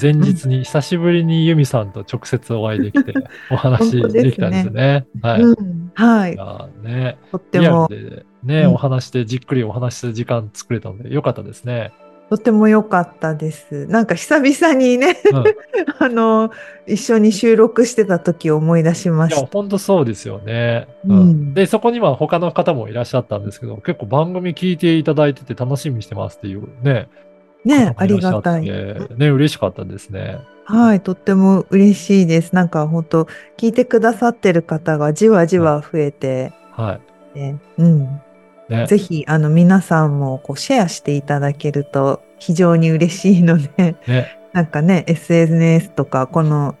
前日に久しぶりに由美さんと直接お会いできて お話本当できたんですね。はい。うん、はいい。やね、とっても、ルでね、うんお話でじっくりお話しする時間作れたのでよかったですね。とっても良かったです。なんか久々にね、うん。い あの、一緒に収録してた時を思い出しましや、た。ほんとそうですよね。うんで、そこには他の方もいらっしゃったんですけど、結構番組聞いていただいてて楽しみにしてますっていうね、ね、ありがたい。ね、嬉しかったですね。はい、とっても嬉しいです。なんか本当聞いてくださってる方がじわじわ増えて、はい。ね、うん。ね。ぜひ、あの、皆さんもこうシェアしていただけると非常に嬉しいので、ね。なんかね、SNS とか、この、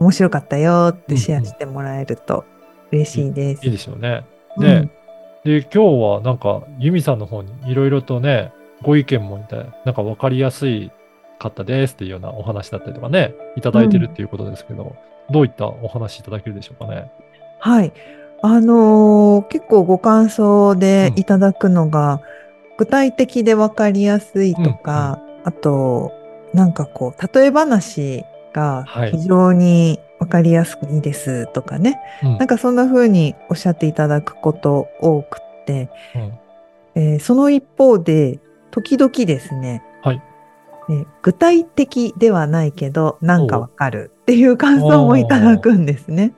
面白かったよってシェアしてもらえると嬉しいです。いいでしょうね。うんねで、今日はなんか、ユミさんの方にいろいろとね、ご意見もいたなんか分かりやすいかったですっていうようなお話だったりとかね、いただいてるっていうことですけど、どういったお話いただけるでしょうかね？はい。あのー結構ご感想でいただくのが、具体的でわかりやすいとか、あと、なんかこう、例え話がはい非常にわかりやすくいいですとかね。うんなんかそんな風におっしゃっていただくこと多くって、うんえーその一方で、時々ですね、はいね具体的ではないけど、なんかわかるっていう感想もいただくんですね。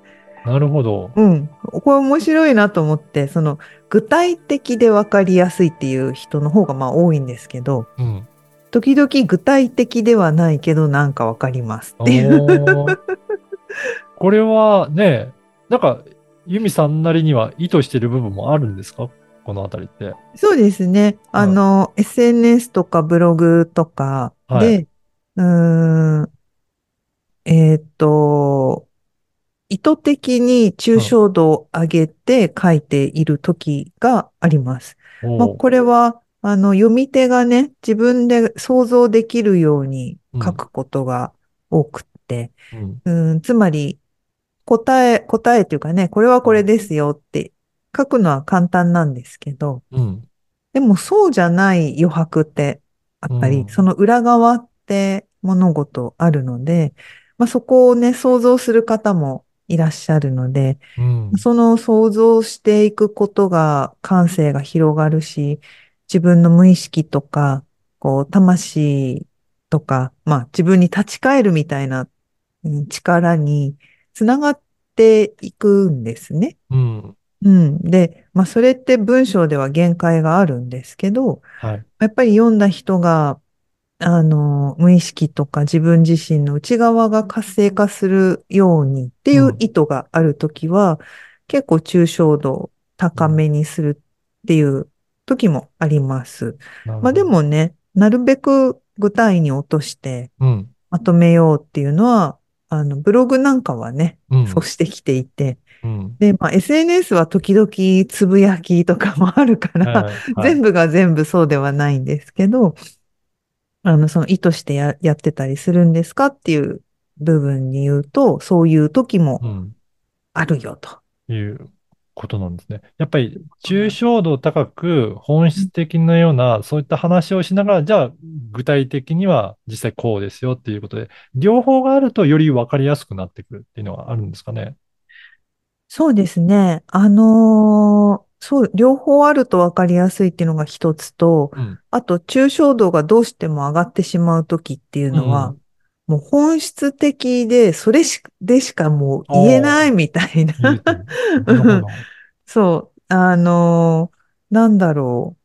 なるほど。うん。これ面白いなと思って、その具体的でわかりやすいっていう人の方がまあ多いんですけど、うん。時々具体的ではないけどなんかわかりますっていう。これはね、なんか、ユミさんなりには意図してる部分もあるんですか？このあたりって。そうですね。あの、SNS とかブログとかで、はい。うーん、えっと、意図的に抽象度を上げて書いている時があります。まあ、おー。これは、あの、読み手がね、自分で想像できるように書くことが多くって、うん。うん、つまり、答え、答えというかね、これはこれですよって書くのは簡単なんですけど、うん。でもそうじゃない余白ってあったり、うんその裏側って物事あるので、まあ、そこをね、想像する方もいらっしゃるので、うん。その想像していくことが感性が広がるし、自分の無意識とか、こう、魂とか、まあ自分に立ち返るみたいなうん力につながっていくんですね。うん。うん。で、まあそれって文章では限界があるんですけど、はい。やっぱり読んだ人が、あの、無意識とか自分自身の内側が活性化するようにっていう意図があるときは、結構抽象度を高めにするっていう時もあります。まあで、もね、なるべく具体に落としてうん。まとめようっていうのは、あの、ブログなんかはね、うん。そうしてきていて、うん。で、まあ SNS は時々つぶやきとかもあるから、はい全部が全部そうではないんですけど、あの、その意図してや、やってたりするんですかっていう部分に言うと、そういう時もうん。あるよと。いうことなんですね。やっぱり、抽象度高く本質的なような、そういった話をしながら、じゃあ、具体的には実際こうですよっていうことで、両方があるとより分かりやすくなってくるっていうのはあるんですかね。そうですね。あのーそう、両方あると分かりやすいっていうのが一つと、うん。あと、抽象度がどうしても上がってしまう時っていうのは、もう本質的で、それしでしかもう言えないみたいな。そう、あのーなん。だろ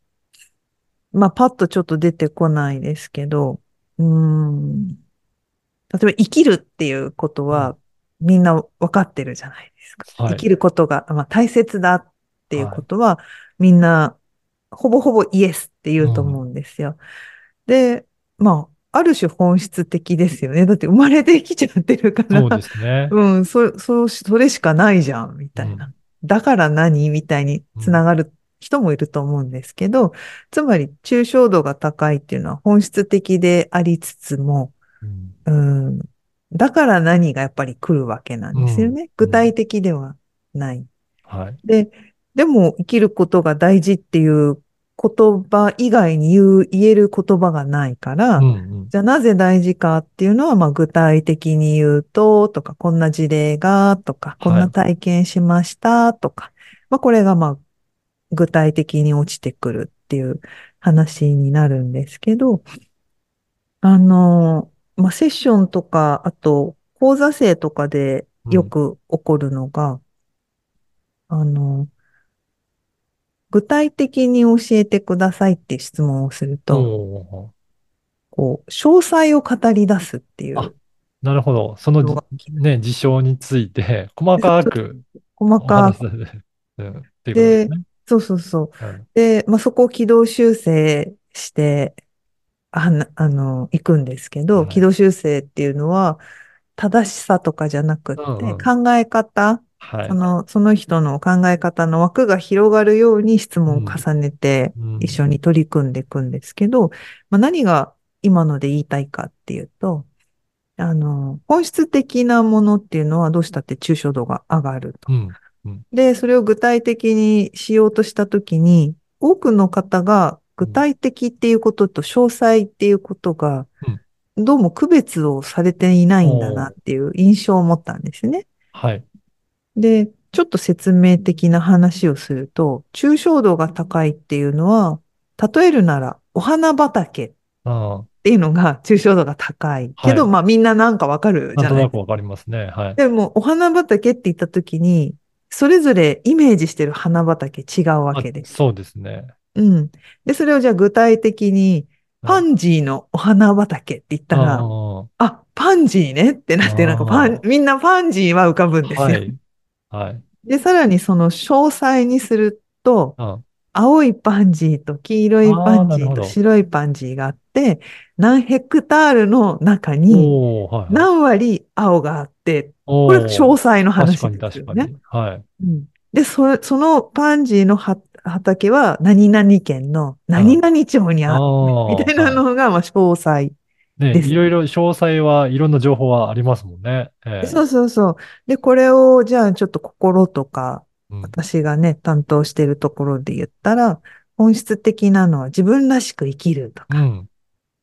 う。まあ、パッとちょっと出てこないですけど、うーん。例えば生きるっていうことは、みんな分かってるじゃないですか。はい生きることが、まあ、大切だっていうことは、みんな、ほぼほぼイエスって言うと思うんですよ。で、まあ、ある種本質的ですよね。だって生まれてきちゃってるから。そうですね。うん、そ、そう、それしかないじゃん、みたいな。だから何みたいにつながる人もいると思うんですけど、つまり抽象度が高いっていうのは本質的でありつつも、うんうん、だから何がやっぱり来るわけなんですよね。うん具体的ではない。はい。で、でも生きることが大事っていう言葉以外に言う、言える言葉がないから、うんうんじゃあなぜ大事かっていうのは、まあ具体的に言うと、とか、こんな事例が、とか、こんな体験しました、とか、まあこれがまあ具体的に落ちてくるっていう話になるんですけど、あの、まあセッションとか、あと講座生とかでよく起こるのが、あの、具体的に教えてくださいって質問をすると、こう、詳細を語り出すっていうあなるほど。そのね、事象について、細かくお細かく。ですね。そうそうそう。はいで、まあ、そこを軌道修正して、あなあの、行くんですけど、はい軌道修正っていうのは、正しさとかじゃなくって、うんうん考え方、はいそ。の、その人の考え方の枠が広がるように質問を重ねて、うん一緒に取り組んでいくんですけど、まあ、何が今ので言いたいかっていうと、あの、本質的なものっていうのはどうしたって抽象度が上がると。うん。で、それを具体的にしようとしたときに、多くの方が具体的っていうことと詳細っていうことが、どうも区別をされていないんだなっていう印象を持ったんですね。はい。で、ちょっと説明的な話をすると、抽象度が高いっていうのは、例えるならお花畑っあていうのが抽象度が高い。けど、はいまあみんななんかわかるあ、なんとじゃないなくわかりますね。はい。でも、お花畑って言ったときに、それぞれイメージしてる花畑違うわけです。あそうですね。うん。で、それをじゃあ具体的に、パンジーのお花畑って言ったら、ああ、パンジーねってなって、なんかパン、みんなパンジーは浮かぶんですよ。あはい。はい。で、さらにその詳細にすると、あ青いパンジーと黄色いパンジーと白いパンジーがあって、何ヘクタールの中に。何割青があって、ここれ詳細の話ですよね。確かに。はい。うんで、そ、そのパンジーのは畑は何々県の何々町にあるみたいなのが、まあ、詳細。ね、ですいろいろ詳細はいろんな情報はありますもんね。ええそうそうそう。で、これを、じゃあちょっと心とか、うん私がね、担当しているところで言ったら、本質的なのは自分らしく生きるとか、うん。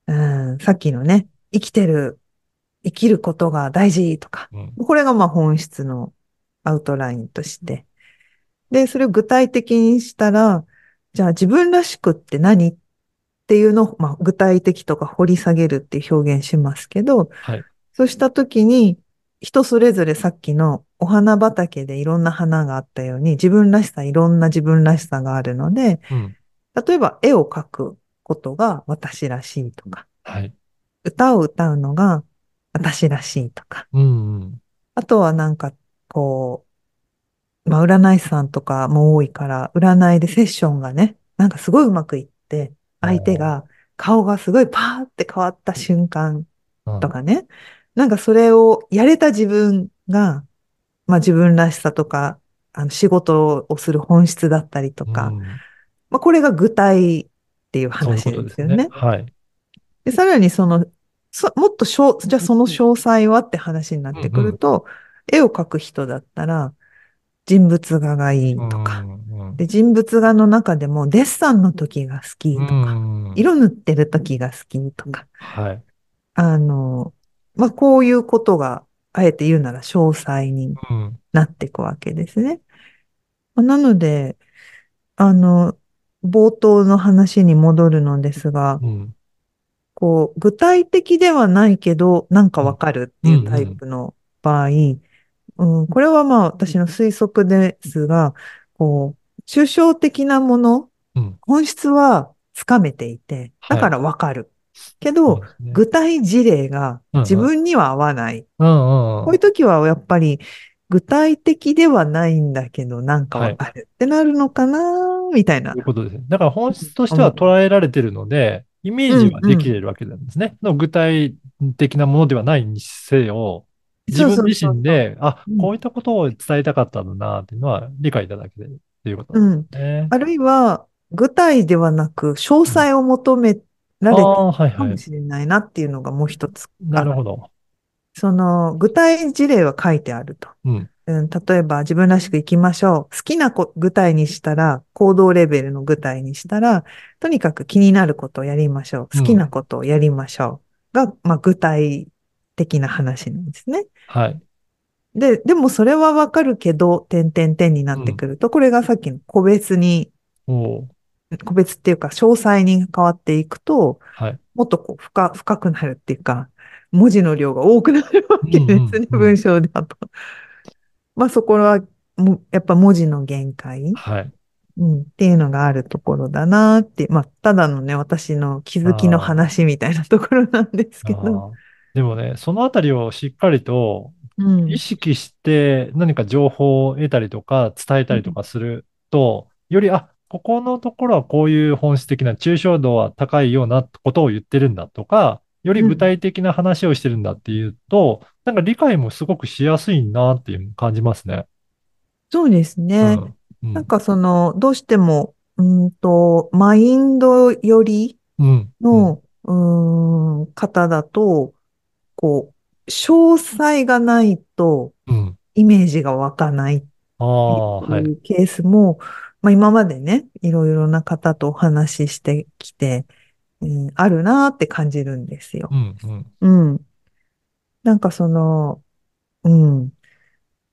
うん、さっきのね、生きてる、生きることが大事とか、うん。これがまあ本質のアウトラインとして。で、それを具体的にしたら、じゃあ自分らしくって何っていうのを、まあ具体的とか掘り下げるっていう表現しますけど、はい。そうしたときに、人それぞれさっきのお花畑でいろんな花があったように、自分らしさ、いろんな自分らしさがあるので、うん。例えば絵を描くことが私らしいとか、はい。歌を歌うのが私らしいとか、うんうん。あとはなんか、こう、まあ、占い師さんとかも多いから、占いでセッションがね、なんかすごいうまくいって、相手が顔がすごいパーって変わった瞬間うんとかね、なんかそれをやれた自分が、まあ自分らしさとか、あの仕事をする本質だったりとか、うんまあこれが具体っていう話ですすねでよね。。はい。で、さらにその、そもっとしょう、じゃあその詳細はって話になってくると、絵を描く人だったら、人物画がいいとか、うんで、人物画の中でもデッサンの時が好きとうか、ん。色塗ってる時が好きとか、はい。あの、まあ、こういうことが、あえて言うなら詳細にうん。なっていくわけですね。まあなので、あの、冒頭の話に戻るのですが、うん。こう、具体的ではないけど、なんかわかるっていうタイプの場合、うん、これはまあ私の推測ですが、こう、抽象的なもの、うん。本質はつかめていて、だからわかる。けそどう、ですね具体事例がうんうん自分には合わない。うんうんうんこういう時はやっぱり具体的ではないんだけど、なんかわかるってなるのかなみたいなという。ことですね。だから本質としては捉えられてるので、イメージはできてるわけなんですね。の具体的なものではないにせよ、自分自身で、あうん、こういったことを伝えたかったんだなっていうのは理解いただけてるっていうことうん。ですね。あるいは、具体ではなく、詳細を求められているかはい。もしれないなっていうのがもう一つ。なるほど。その、具体事例は書いてあると。うん。うん、例えば自分らしく生きましょう。好きなこ具体にしたら、行動レベルの具体にしたら、とにかく気になることをやりましょう。好きなことをやりましょう。が、まあ、具体的な話なんですね。はい。で、でもそれはわかるけど、点々点になってくると、これがさっきの個別に、個別っていうか、詳細に変わっていくと、はい。もっとこう深、深くなるっていうか、文字の量が多くなるわけですね、うんうんうん文章だと。まあそこは、もやっぱ文字の限界、はい。うん、っていうのがあるところだなって、まあただのね、私の気づきの話みたいなところなんですけど。でもね、そのあたりをしっかりとうん意識して何か情報を得たりとか伝えたりとかすると、より、あ、ここのところはこういう本質的な抽象度は高いようなことを言ってるんだとか、より具体的な話をしてるんだっていうと、なんか理解もすごくしやすいなっていう感じますね。そうですうね。ん。うんなんかその、どうしても、うんと、マインドよりうん。の、うーん、方だと、こう、詳細がないと。イメージが湧かないってい。いうケースも、まあ今までね、いろいろな方とお話ししてきて、うん、あるなーって感じるんですよう。ん。うん。うん。なんかその、うん。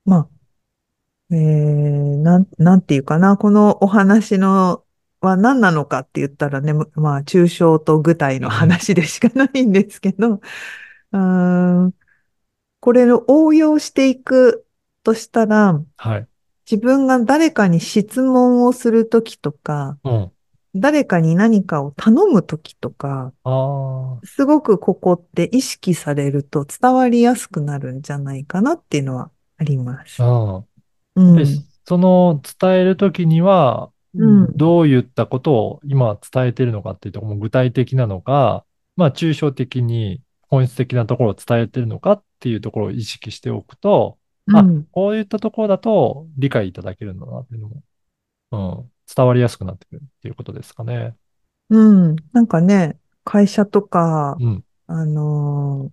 まあ、えー、なん、なんていうかな、このお話のは何なのかって言ったらね、むまあ、抽象と具体の話でしかないんですけど、うーん、これを応用していくとしたら、はい。自分が誰かに質問をするときとか、うん。誰かに何かを頼むときとか、ああ、すごくここって意識されると伝わりやすくなるんじゃないかなっていうのはあります。うん。うん。で、その伝えるときには、うんどういったことを今伝えているのかっていうところも具体的なのか、まあ抽象的に本質的なところを伝えているのかっていうところを意識しておくと、あうん、こういったところだと理解いただけるんだなっていうのも、うん、伝わりやすくなってくるっていうことですかね。うん。なんかね、会社とか、うん。あの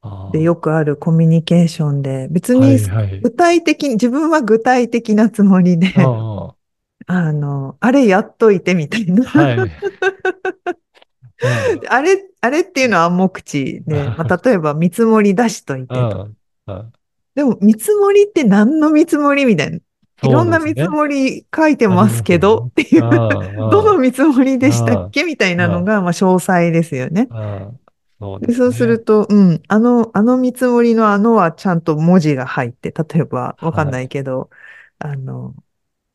あーーでよくあるコミュニケーションで、別はいにはい。具体的に、自分は具体的なつもりで、あの、あれやっといてみたいな。はい。うん。あれ、あれっていうのは暗黙知で、まあ、例えば見積もり出しといてうと。でも見積もりって何の見積もりみたいな。いろんな見積りもり書いてますけどっていう、ど どの見積もりでしたっけみたいなのが、まあ、詳細ですよね。そうでそうすると、うん、あの、あの見積もりのあのはちゃんと文字が入って、例えば、わかんないけど、あの、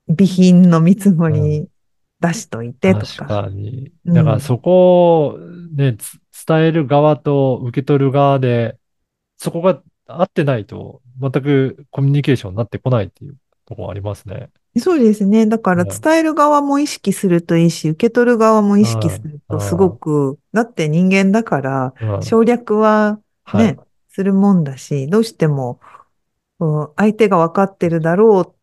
備品の見積もり出しといてと確か。かに。うんだからそこをね、つ伝える側と受け取る側で、そこが合ってないと、全くコミュニケーションになってこないっていうところありますね。そうですね。だからうん伝える側も意識するといいし、受け取る側も意識するうんとすごく、だって人間だから、うん省略ははいね、するもんだし、どうしても、相手が分かってるだろうっ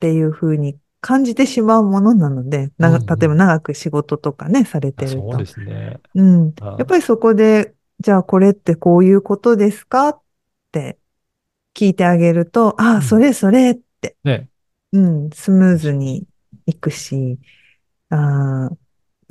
ていうふうに感じてしまうものなので、な例えば長く仕事とかね、されてるとそうで。すね。うん。あやっぱりそこで、じゃあこれってこういうことですか？って聞いてあげると、あうんあ、それそれって、ね。うん、スムーズにいくし、あー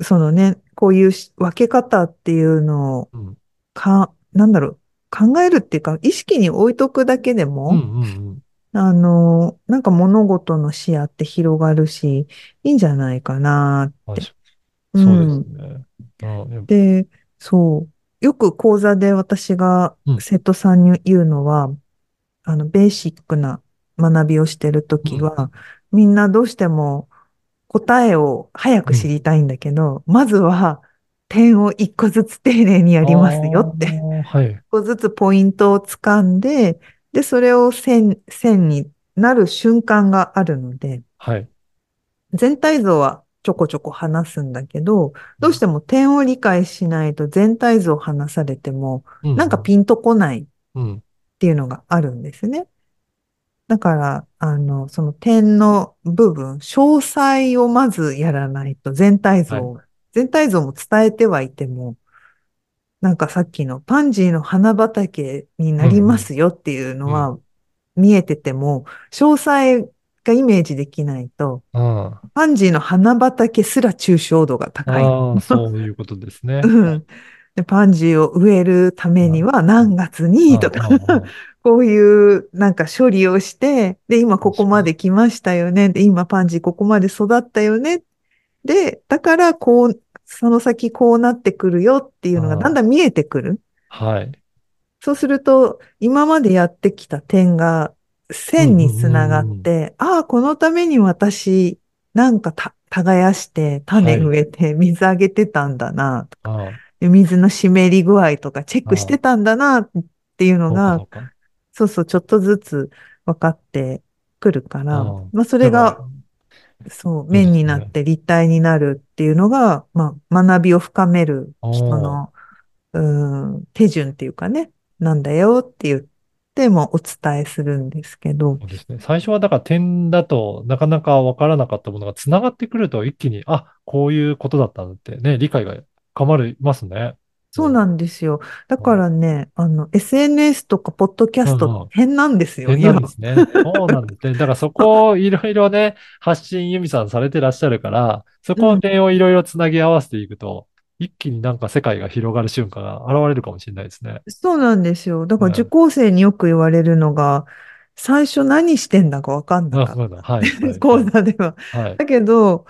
そのね、こういうし分け方っていうのをうん。か、なんだろう、考えるっていうか、意識に置いとくだけでうんも、うんうん。あの、なんか物事の視野って広がるし、いいんじゃないかなって。そうですね。うんで、そう。よく講座で私がうん生徒さんに言うのは、あの、ベーシックな学びをしてるときは、みんなどうしても答えを早く知りたいんだけど、まずは点を一個ずつ丁寧にやりますよって。一。個ずつポイントを掴んで、で、それを線、線になる瞬間があるので、はい。全体像はちょこちょこ話すんだけど、どうしても点を理解しないと全体像を話されても、うなんかピンとこないっうん。ていうのがあるんですね。だから、あの、その点の部分、詳細をまずやらないと全体像、全体像も伝えてはいても、なんかさっきのパンジーの花畑になりますよっていうのは見えてても、詳細がイメージできないと、うん。パンジーの花畑すら抽象度が高い。そういうことですね。うんでパンジーを植えるためには何月にとか、こういうなんか処理をして、で、今ここまで来ましたよね。で、今パンジーここまで育ったよね。で、だからこう、その先こうなってくるよっていうのがだんだん見えてくる。はい。そうすると、今までやってきた点が線につながって、ああ、このために私、なんかた耕して、種植えて、水あげてたんだな、とか、ああで水の湿り具合とかチェックしてたんだな、っていうのがそ、うかそうちょっとずつ分かってくるから。まあ、それが、そう、面になって立体になるっていうのが、まあ、学びを深める人の、うん、手順っていうかね、なんだよって言ってもお伝えするんですけどそ、うですね。最初はだから点だとなかなかわからなかったものが繋がってくると一気に、あ、こういうことだったんだってね、理解が深まりますね。そうなんですよ。だからね、あの、SNS とかポッドキャスうんうんト変なんですよ、点なん今ですね。そうなんですね。だからそこを いろいろね、発信ユミさんされてらっしゃるから、そこの点をいろいろつなぎ合わせていくと、一気になんか世界が広がる瞬間が現れるかもしれないですね。そうなんですよ。だからうん受講生によく言われるのが、最初何してんだかわかんなあ、かっそうだ。はい。はいた。講座では。はい。だけど、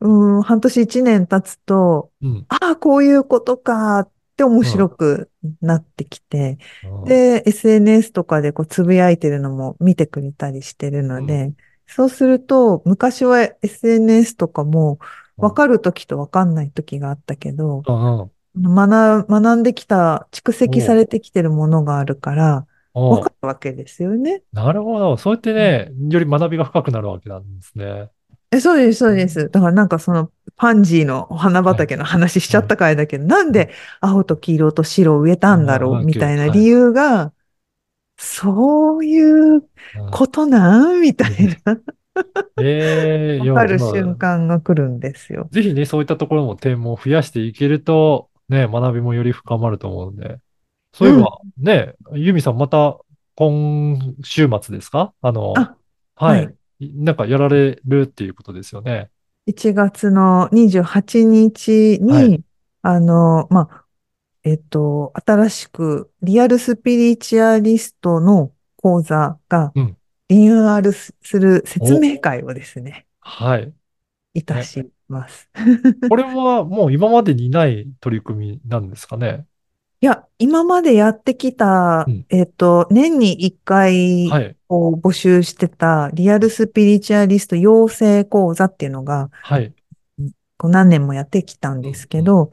うん、半年一年経つと、うん。ああ、こういうことかって面白くなってきて、うんで、SNS とかでこうつぶやいてるのも見てくれたりしてるので、そうすると、昔は SNS とかも分かるときと分かんないときがあったけど、うんうん学、学んできた、蓄積されてきてるものがあるから、お分かるわけですよね。なるほど。そうやってね、より学びが深くなるわけなんですね。え、そうです、そうです。だからなんかそのパンジーのお花畑の話しちゃったからだけど、なんで青と黄色と白を植えたんだろうみたいな理由が、そういううんことなん。みたいな、え わかるまあ瞬間が来るんですよ。ぜひね、そういったところも点も増やしていけると、ね、学びもより深まると思うんで。そういえば、ね、ユミさんまた今週末ですか？あの、あはい、はいなんかやられるっていうことですよね。1月の28日に、はいあの、まあ、えっと、新しくリアルスピリチュアリストの講座がうんリニューアルする説明会をですね、はい。いたします。これはもう今までにない取り組みなんですかね？いや、今までやってきた、うんえっと、年に1回はい。こう募集してたリアルスピリチュアリスト養成講座っていうのが、はい。こう何年もやってきたんですけど、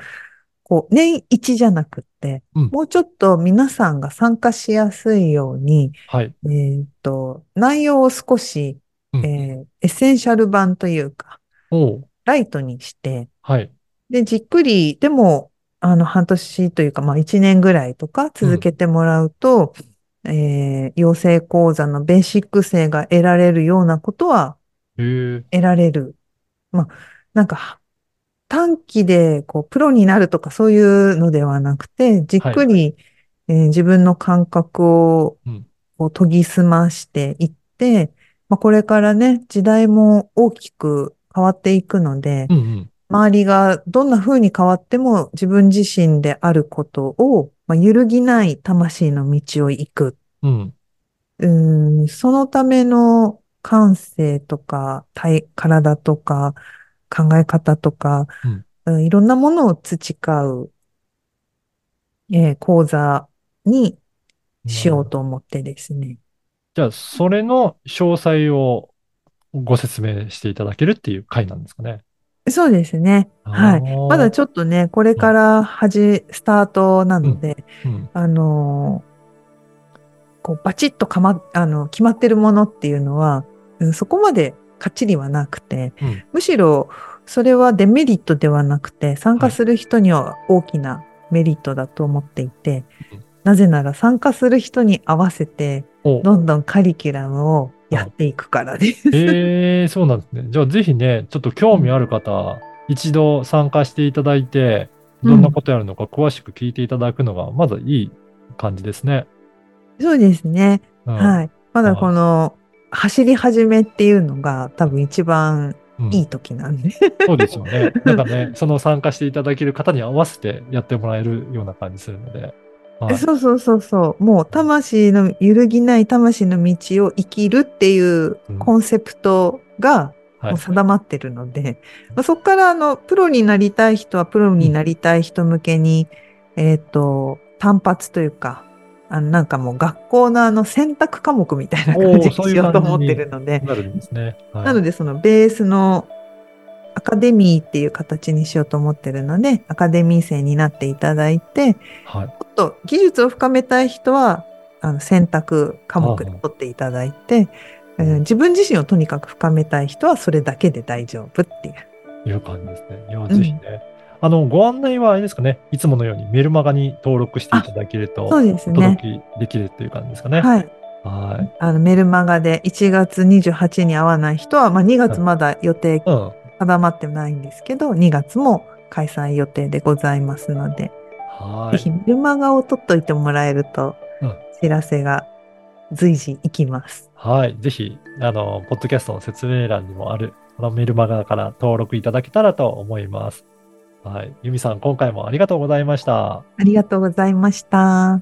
こう年一じゃなくって、うんもうちょっと皆さんが参加しやすいように、はい。えーっと、内容を少し、うんえーエッセンシャル版というか、ライトにして、はい。で、じっくり、でも、あの、半年というか、まあ、一年ぐらいとか続けてもらうと、えー養成講座のベーシック性が得られるようなことは。得られる。まあ、なんか、短期で、こう、プロになるとかそういうのではなくて、じっくり、えー自分の感覚をうん、こう研ぎ澄ましていって、まあ、これからね、時代も大きく変わっていくのでう、んうん。周りがどんな風に変わっても自分自身であることを、まあ、揺るぎない魂の道を行く。うん。うーん、そのための感性とか、体、体とか、考え方とか、うんいろんなものを培う、えー講座にしようと思ってですね。じゃあ、それの詳細をご説明していただけるっていう回なんですかね。そうですね。はい。まだちょっとね、これからはじ、スタートなので、うん。あのーこう、バチッとかま、あの、決まってるものっていうのは、うんそこまでかっちりはなくて、うんむしろ、それはデメリットではなくて、参加する人には大きなメリットだと思っていて、うんなぜなら参加する人に合わせて、おどんどんカリキュラムをやっていくからです。えー、そうなんですね。じゃあぜひね、ちょっと興味ある方、一度参加していただいて、どんなことやるのか詳しく聞いていただくのが、まずいい感じですね。そうですね。うんはい。まだこの、走り始めっていうのが多分一番うんいい時なんで。そうですよね。なんかね、その参加していただける方に合わせてやってもらえるような感じするので。はい、そうそうそうそう。もう魂の、揺るぎない魂の道を生きるっていううん。コンセプトがはい。もう定まってるので、まあ、そこからあの、プロになりたい人はプロになりたい人向けに、えっ、と、単発というか、あのなんかもう学校のあの選択科目みたいな感じにしようと思ってるので、なるんですね。はい、なのでそのベースのアカデミーっていう形にしようと思ってるので、アカデミー生になっていただいて、はい。もっと技術を深めたい人は、あの選択科目で取っていただいて、えー自分自身をとにかく深めたい人はそれだけで大丈夫っていう。いう感じですね。いや、ぜひね。あの、ご案内はあれですかね。いつものようにメルマガに登録していただけると、そうですおね。届けできるっていう感じですかね。はい。はい。あのメルマガで1月28に合わない人は、まあ、2月まだ予定うん。定まってないんですけど、2月も開催予定でございますので、はいぜひ。メルマガを取っといてもらえるとうん、知らせが随時行きます。はい。ぜひ、あの、ポッドキャストの説明欄にもある、このメルマガから登録いただけたらと思います。はい。ユミさん、今回もありがとうございました。ありがとうございました。